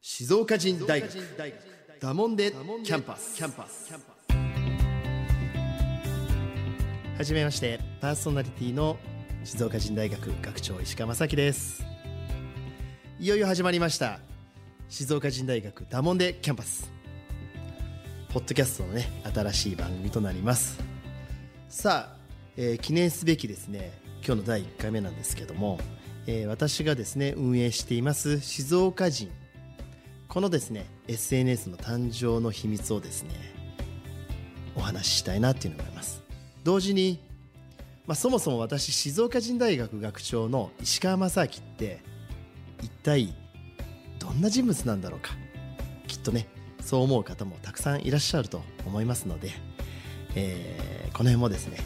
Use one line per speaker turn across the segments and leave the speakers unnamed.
静岡人大学ダモンデキャンパスキャンパスはじめましてパーソナリティの静岡人大学学長石川正樹です。いよいよ始まりました静岡人大学ダモンデキャンパス。ポッドキャストのね新しい番組となります。さあ、えー記念すべきですね今日の第1回目なんですけども、えー私がですね運営しています静岡人。このですね SNS の誕生の秘密をですねお話ししたいなっていうのがあります。同時に、まあ、そもそも私静岡人大学学長の石川正明って一体どんな人物なんだろうか。きっとねそう思う方もたくさんいらっしゃると思いますので、えーこの辺もですね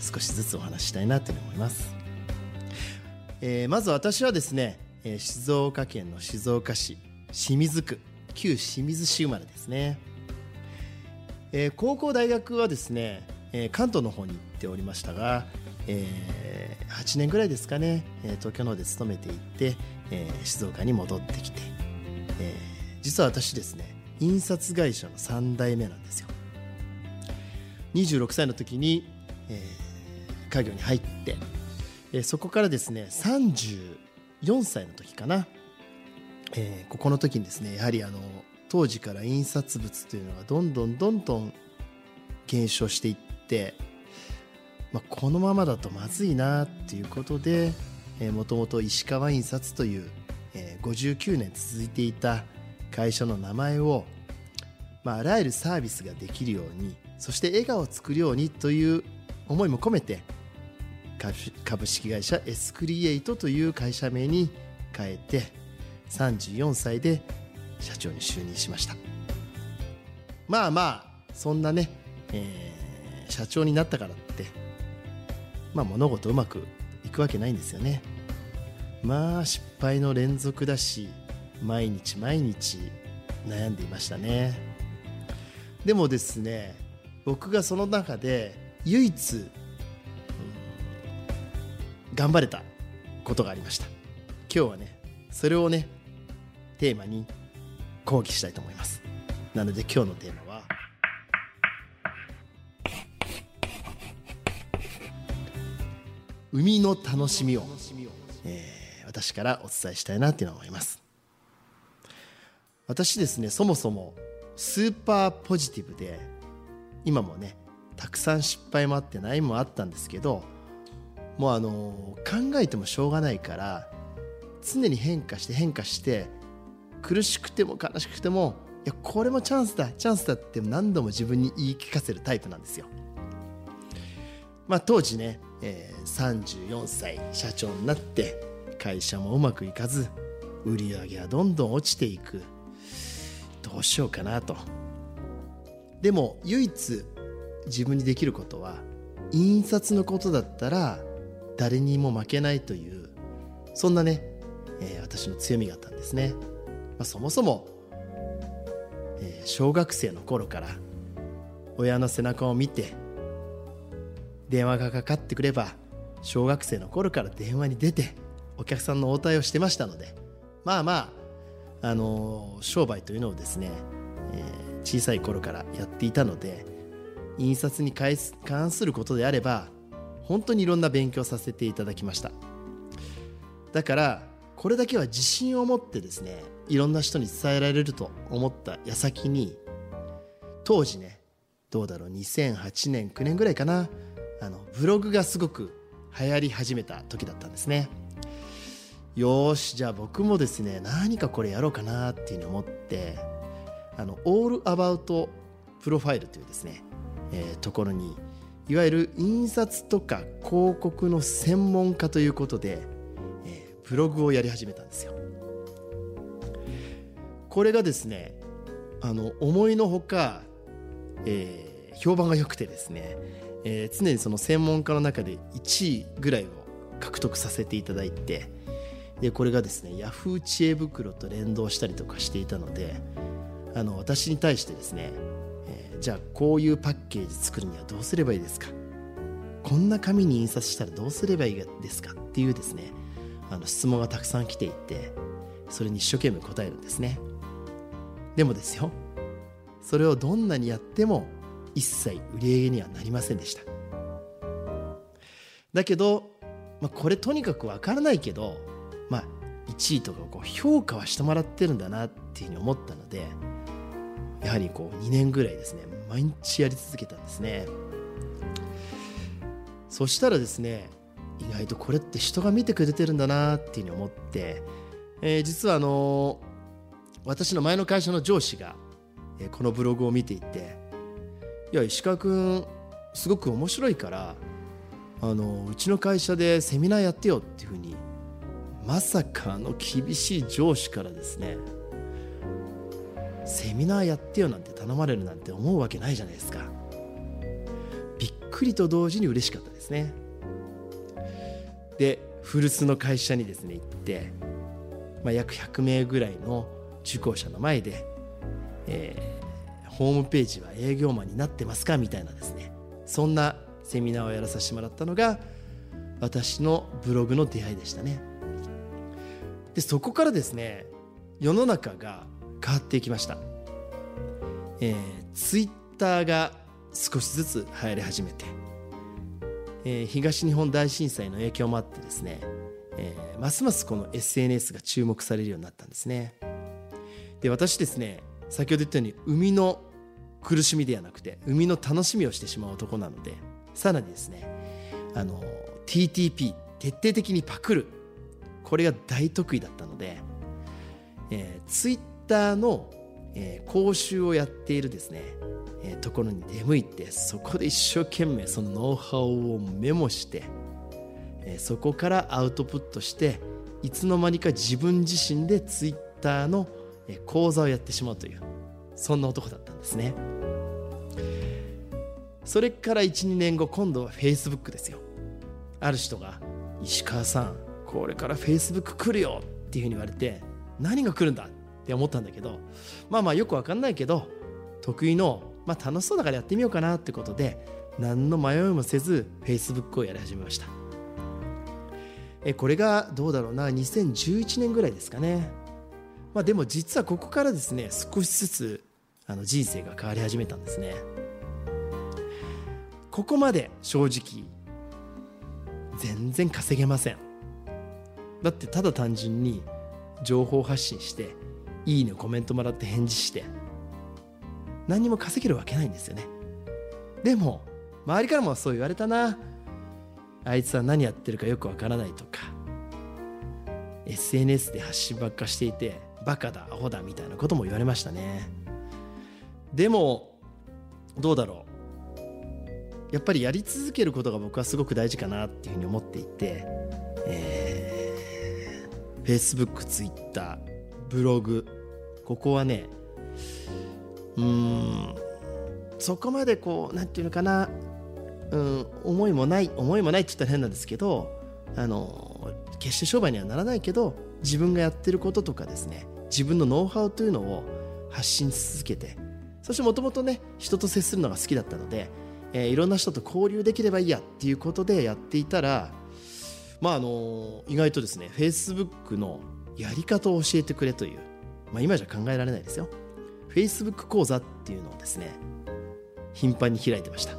少しずつお話ししたいなというふうに思います、えーまず私はですね、静岡県の静岡市清水区旧清水市生まれですね、えー高校大学はですね、えー関東の方に行っておりましたが、えー8年ぐらいですかね、え東京の方で勤めていって、えー静岡に戻ってきて、えー実は私ですね印刷会社の3代目なんですよ。26歳の時に、えー家業に入って、えーそこからですね34歳の時かな、えーここの時にですねやはりあの当時から印刷物というのがどんどんどんどん減少していって、まあ、このままだとまずいなっていうことでもともと石川印刷という、えー59年続いていた会社の名前を、まあ、あらゆるサービスができるようにそして笑顔を作るようにという思いも込めて株式会社エスクリエイトという会社名に変えて34歳で社長に就任しました。まあまあそんなね、えー社長になったからってまあ物事うまくいくわけないんですよね。まあ失敗の連続だし毎日毎日悩んでいましたね。でもですね僕がその中で唯一、うん頑張れたことがありました。今日はねそれをねテーマに講義したいと思います。なので今日のテーマは海の楽しみを、えー私からお伝えしたいなって思います私ですねそもそもスーパーポジティブで今もねたくさん失敗もあって悩みもあったんですけどもうあの考えてもしょうがないから常に変化して変化して苦しくても悲しくてもいやこれもチャンスだチャンスだって何度も自分に言い聞かせるタイプなんですよ。まあ、当時ね、えー34歳社長になって会社もうまくいかず売り上げはどんどん落ちていく。どうしようかなと。でも唯一自分にできることは印刷のことだったら誰にも負けないというそんなね、えー私の強みがあったんですね、まあ、そもそも、えー小学生の頃から親の背中を見て電話がかかってくれば小学生の頃から電話に出てお客さんの応対をしてましたのでまあまあ、あの商売というのをですね、えー小さい頃からやっていたので印刷に関す関することであれば本当にいろんな勉強させていただきました。だからこれだけは自信を持ってですねいろんな人に伝えられると思った矢先に当時ねどうだろう2008年9年ぐらいかなあのブログがすごく流行り始めた時だったんですね。よしじゃあ僕もですね何かこれやろうかなっていうふうに思ってあのオールアバウトプロファイルというですね、えーところにいわゆる印刷とか広告の専門家ということで、えーブログをやり始めたんですよ。これがですねあの思いのほか、えー評判が良くてですね、えー常にその専門家の中で1位ぐらいを獲得させていただいてでこれがですねヤフー知恵袋と連動したりとかしていたのであの私に対してですね、えーじゃあこういうパッケージ作るにはどうすればいいですか？こんな紙に印刷したらどうすればいいですか？っていうですねあの質問がたくさん来ていてそれに一生懸命答えるんですね。でもですよそれをどんなにやっても一切売り上げにはなりませんでした。だけど、まあ、これとにかくわからないけど、まあ、1位とかこう評価はしてもらってるんだなっていうふうに思ったのでやはりこう2年ぐらいですね毎日やり続けたんですね。そしたらですね意外とこれって人が見てくれてるんだなっていうふうに思って、えー実はあの私の前の会社の上司が、えーこのブログを見ていて「いや石川君すごく面白いからあのうちの会社でセミナーやってよ」っていうふうにまさかあの厳しい上司からですねセミナーやってよなんて頼まれるなんて思うわけないじゃないですか。びっくりと同時に嬉しかったですね。で古巣の会社にですね行って、まあ、約100名ぐらいの受講者の前で、えーホームページは営業マンになってますか？みたいなですね。そんなセミナーをやらさせてもらったのが私のブログの出会いでしたね。でそこからですね世の中が変わっていきました、えー、ツイッターが少しずつ流行り始めて、えー東日本大震災の影響もあってですね、えーますますこの SNS が注目されるようになったんですね。で私ですね先ほど言ったように生みの苦しみではなくて生みの楽しみをしてしまう男なのでさらにですねあの TTP 徹底的にパクる。これが大得意だったので、えー、ツイッターの、えー講習をやっているですね、えーところに出向いてそこで一生懸命そのノウハウをメモして、えーそこからアウトプットしていつの間にか自分自身でツイッターの講座をやってしまうというそんな男だったんですね。それから12年後今度は Facebook ですよ。ある人が「石川さんこれから Facebook 来るよ」っていうふうに言われて何が来るんだ？って思ったんだけどまあまあよくわかんないけど得意の、まあ、楽しそうだからやってみようかなってことで何の迷いもせず Facebook をやり始めました。えこれがどうだろうな？2011年ぐらいですかね。まあでも実はここからですね少しずつあの人生が変わり始めたんですね。ここまで正直全然稼げません。だってただ単純に情報発信していいねコメントもらって返事して何にも稼げるわけないんですよね。でも周りからもそう言われたな。あいつは何やってるかよくわからないとか。SNS で発信ばっかしていてバカだアホだみたいなことも言われましたね。でもどうだろう。やっぱりやり続けることが僕はすごく大事かなっていうふうに思っていて、えー、Facebook、Twitter、ブログここはねうんそこまでこうなんていうのかなうん、思いもない思いもないって言ったら変なんですけどあの決して商売にはならないけど自分がやってることとかですね自分のノウハウというのを発信し続けてそしてもともとね人と接するのが好きだったので、えーいろんな人と交流できればいいやっていうことでやっていたらまああの意外とですね Facebook のやり方を教えてくれという、まあ、今じゃ考えられないですよ。Facebook 講座っていうのをですね頻繁に開いてました。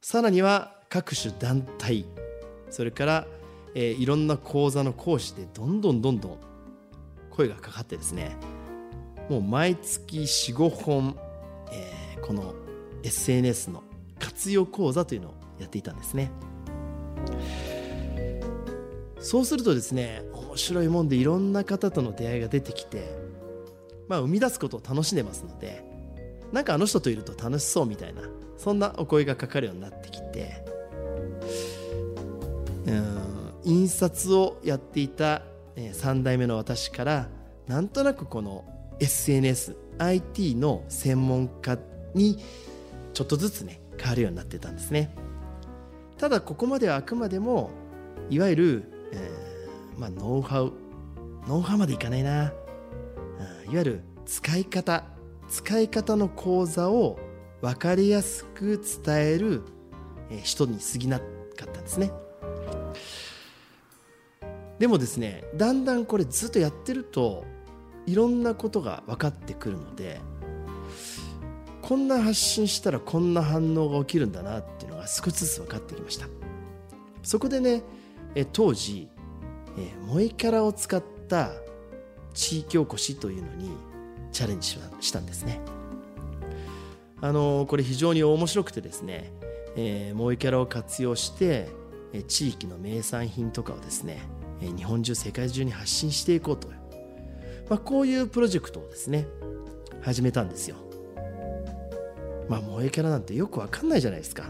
さらには各種団体それから、えーいろんな講座の講師でどんどんどんどん声がかかってですねもう毎月45本、えーこの SNS の活用講座というのをやっていたんですね。そうするとですね面白いもんでいろんな方との出会いが出てきてまあ生み出すことを楽しんでますのでなんかあの人といると楽しそうみたいなそんなお声がかかるようになってきてうん印刷をやっていた3代目の私からなんとなくこの SNSIT の専門家にちょっとずつね変わるようになってたんですね。ただここまではあくまでもいわゆる、えーまあ、ノウハウノウハウまでいかないな、うんいわゆる使い方使い方の講座を分かりやすく伝える人に過ぎなかったんですね。でもですねだんだんこれずっとやってるといろんなことが分かってくるのでこんな発信したらこんな反応が起きるんだなっていうのが少しずつ分かってきました。そこでね当時萌えキャラを使った地域おこしというのにチャレンジしたんですね。あのこれ非常に面白くてですね、えー、モイキャラを活用して地域の名産品とかをですね日本中世界中に発信していこうと、まあ、こういうプロジェクトをですね始めたんですよ。まあ萌えキャラなんてよくわかんないじゃないですか。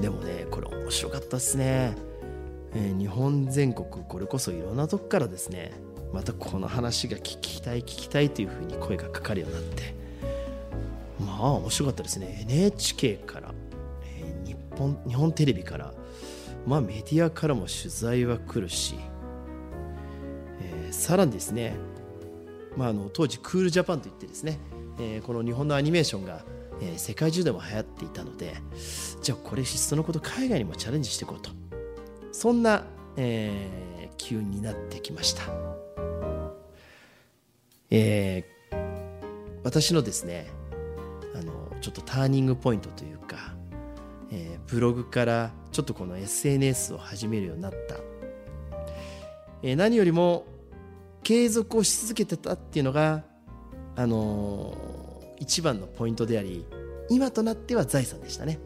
でもねこれ面白かったですね、えー日本全国これこそいろんなとこからですねまたこの話が聞きたい聞きたいというふうに声がかかるようになって。まあ面白かったですね。NHK から、えー日本日本テレビからまあメディアからも取材は来るし、えーさらにですね、まあ、あの当時クールジャパンといってですね、えーこの日本のアニメーションが、えー世界中でも流行っていたのでじゃあこれいっそのこと海外にもチャレンジしていこうと。そんな、えー機運になってきました、えー私のですねあのちょっとターニングポイントというか、えーブログからちょっとこの SNS を始めるようになった、えー何よりも継続をし続けてたっていうのが、あのー一番のポイントであり今となっては財産でしたね。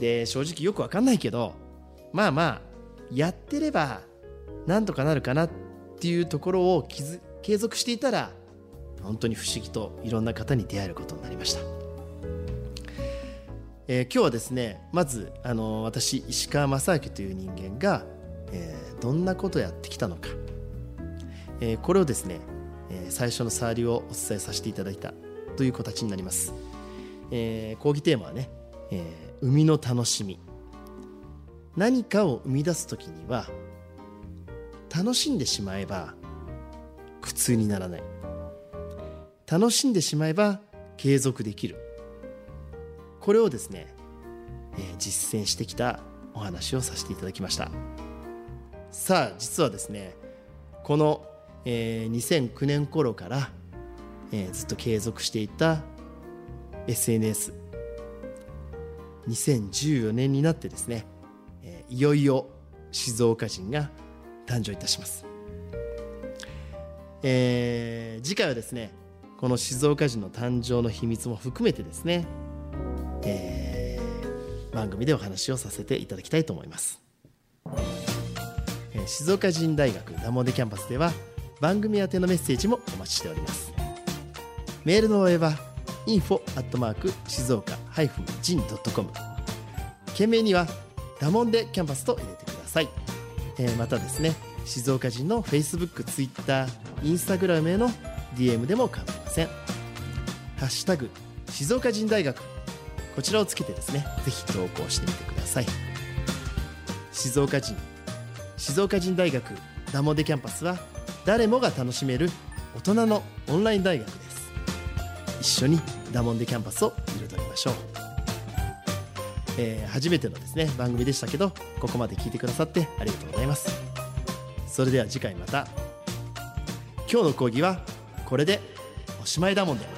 で正直よくわかんないけどまあまあやってればなんとかなるかなっていうところを継続していたら本当に不思議といろんな方に出会えることになりました、えー今日はですねまずあの私石川正明という人間が、えーどんなことをやってきたのか、えーこれをですね、え最初の触りをお伝えさせていただいたという形になります、え講義テーマはね、え生みの楽しみ。何かを生み出す時には楽しんでしまえば苦痛にならない。楽しんでしまえば継続できる。これをですね、えー実践してきたお話をさせていただきました。さあ実はですねこの、えー2009年頃から、えーずっと継続していた SNS 2014年になってですね、えーいよいよ静岡人が誕生いたします、えー次回はですねこの静岡人の誕生の秘密も含めてですね、えー番組でお話をさせていただきたいと思います、えー静岡人大学ダモンデキャンパスでは番組宛てのメッセージもお待ちしております。メールのお絵は info アットマーク静岡 -jin.com 件名にはダモンデキャンパスと入れてください、えーまたですね静岡人の Facebook、Twitter、Instagram への DM でも構いません。ハッシュタグ静岡人大学こちらをつけてですねぜひ投稿してみてください。静岡人静岡人大学ダモンデキャンパスは誰もが楽しめる大人のオンライン大学です。一緒にダモンデキャンパスを彩りましょう、えー初めてのですね番組でしたけどここまで聞いてくださってありがとうございます。それでは次回また。今日の講義はこれでおしまいだもんで。